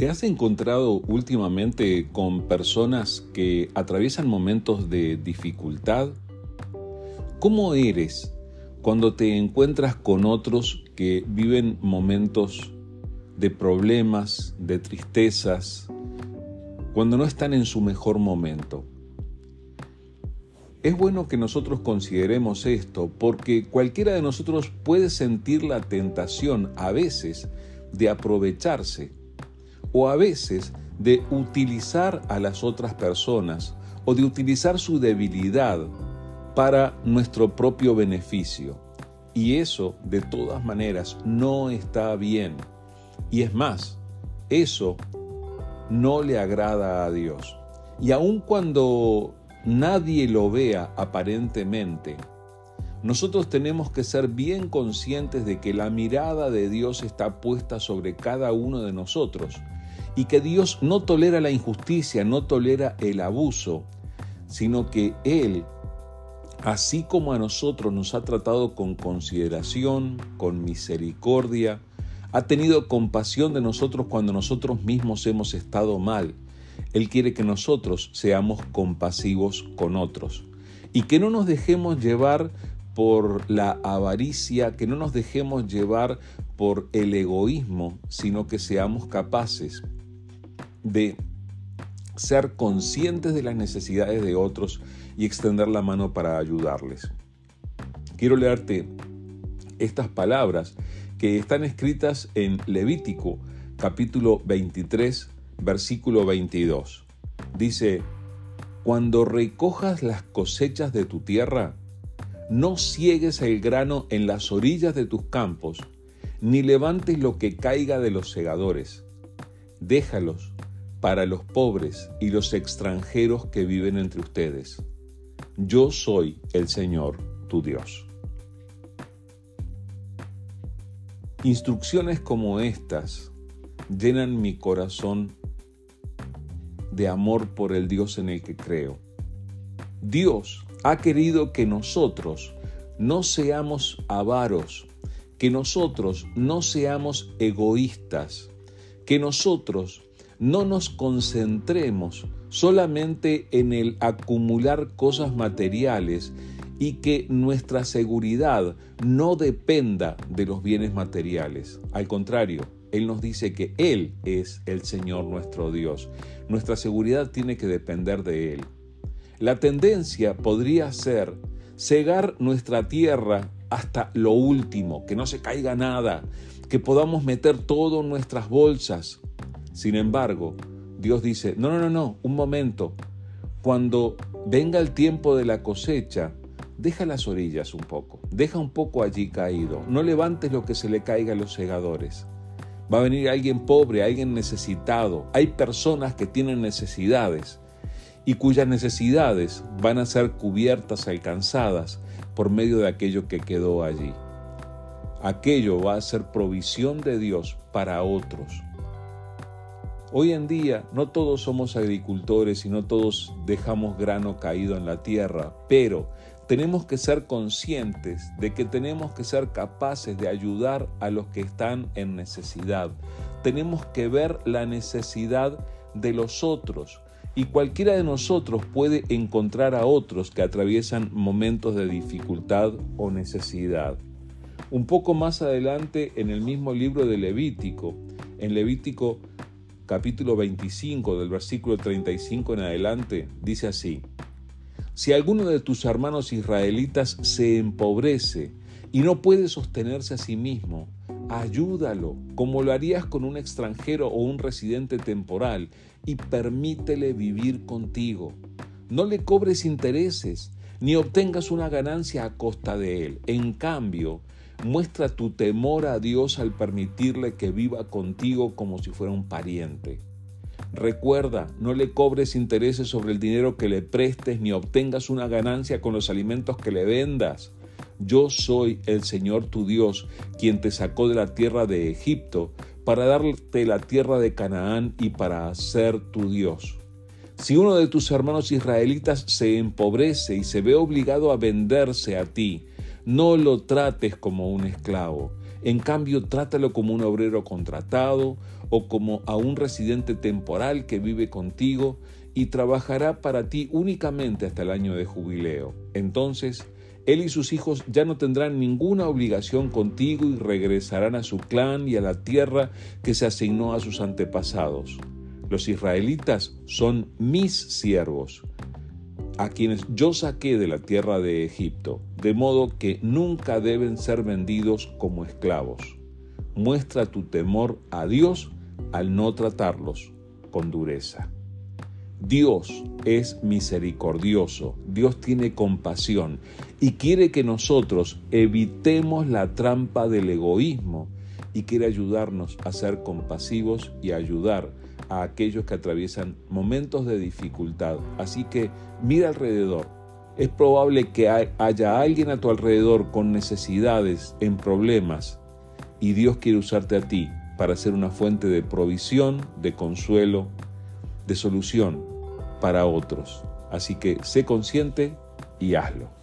¿Te has encontrado últimamente con personas que atraviesan momentos de dificultad? ¿Cómo eres cuando te encuentras con otros que viven momentos de problemas, de tristezas, cuando no están en su mejor momento? Es bueno que nosotros consideremos esto porque cualquiera de nosotros puede sentir la tentación a veces de aprovecharse o a veces de utilizar a las otras personas o de utilizar su debilidad para nuestro propio beneficio. Y eso, de todas maneras, no está bien. Y es más, eso no le agrada a Dios. Y aun cuando nadie lo vea aparentemente, nosotros tenemos que ser bien conscientes de que la mirada de Dios está puesta sobre cada uno de nosotros y que Dios no tolera la injusticia, no tolera el abuso, sino que Él, así como a nosotros nos ha tratado con consideración, con misericordia, ha tenido compasión de nosotros cuando nosotros mismos hemos estado mal. Él quiere que nosotros seamos compasivos con otros y que no nos dejemos llevar por la avaricia, que no nos dejemos llevar por el egoísmo, sino que seamos capaces de ser conscientes de las necesidades de otros y extender la mano para ayudarles. Quiero leerte estas palabras que están escritas en Levítico capítulo 23 versículo 22. Dice, cuando recojas las cosechas de tu tierra, no ciegues el grano en las orillas de tus campos, ni levantes lo que caiga de los segadores. Déjalos para los pobres y los extranjeros que viven entre ustedes. Yo soy el Señor, tu Dios. Instrucciones como estas llenan mi corazón de amor por el Dios en el que creo. Dios ha querido que nosotros no seamos avaros, que nosotros no seamos egoístas, que nosotros no nos concentremos solamente en el acumular cosas materiales y que nuestra seguridad no dependa de los bienes materiales. Al contrario, Él nos dice que Él es el Señor nuestro Dios. Nuestra seguridad tiene que depender de Él. La tendencia podría ser cegar nuestra tierra hasta lo último, que no se caiga nada, que podamos meter todo en nuestras bolsas, sin embargo, Dios dice, no, no, no, no, un momento. Cuando venga el tiempo de la cosecha, deja las orillas un poco, deja un poco allí caído, no levantes lo que se le caiga a los segadores. Va a venir alguien pobre, alguien necesitado. Hay personas que tienen necesidades y cuyas necesidades van a ser cubiertas, alcanzadas por medio de aquello que quedó allí. Aquello va a ser provisión de Dios para otros. Hoy en día no todos somos agricultores y no todos dejamos grano caído en la tierra, pero tenemos que ser conscientes de que tenemos que ser capaces de ayudar a los que están en necesidad. Tenemos que ver la necesidad de los otros y cualquiera de nosotros puede encontrar a otros que atraviesan momentos de dificultad o necesidad. Un poco más adelante en el mismo libro de Levítico, en Levítico capítulo 25 del versículo 35 en adelante, dice así, Si alguno de tus hermanos israelitas se empobrece y no puede sostenerse a sí mismo, ayúdalo como lo harías con un extranjero o un residente temporal y permítele vivir contigo. No le cobres intereses ni obtengas una ganancia a costa de él. En cambio, Muestra tu temor a Dios al permitirle que viva contigo como si fuera un pariente. Recuerda, no le cobres intereses sobre el dinero que le prestes ni obtengas una ganancia con los alimentos que le vendas. Yo soy el Señor tu Dios, quien te sacó de la tierra de Egipto para darte la tierra de Canaán y para ser tu Dios. Si uno de tus hermanos israelitas se empobrece y se ve obligado a venderse a ti, No lo trates como un esclavo. En cambio, trátalo como un obrero contratado o como a un residente temporal que vive contigo y trabajará para ti únicamente hasta el año de jubileo. Entonces, él y sus hijos ya no tendrán ninguna obligación contigo y regresarán a su clan y a la tierra que se asignó a sus antepasados. Los israelitas son mis siervos, a quienes yo saqué de la tierra de Egipto, de modo que nunca deben ser vendidos como esclavos. Muestra tu temor a Dios al no tratarlos con dureza. Dios es misericordioso, Dios tiene compasión y quiere que nosotros evitemos la trampa del egoísmo y quiere ayudarnos a ser compasivos y ayudar aquellos que atraviesan momentos de dificultad. Así que mira alrededor. Es probable que haya alguien a tu alrededor con necesidades, en problemas, y Dios quiere usarte a ti para ser una fuente de provisión, de consuelo, de solución para otros. Así que sé consciente y hazlo.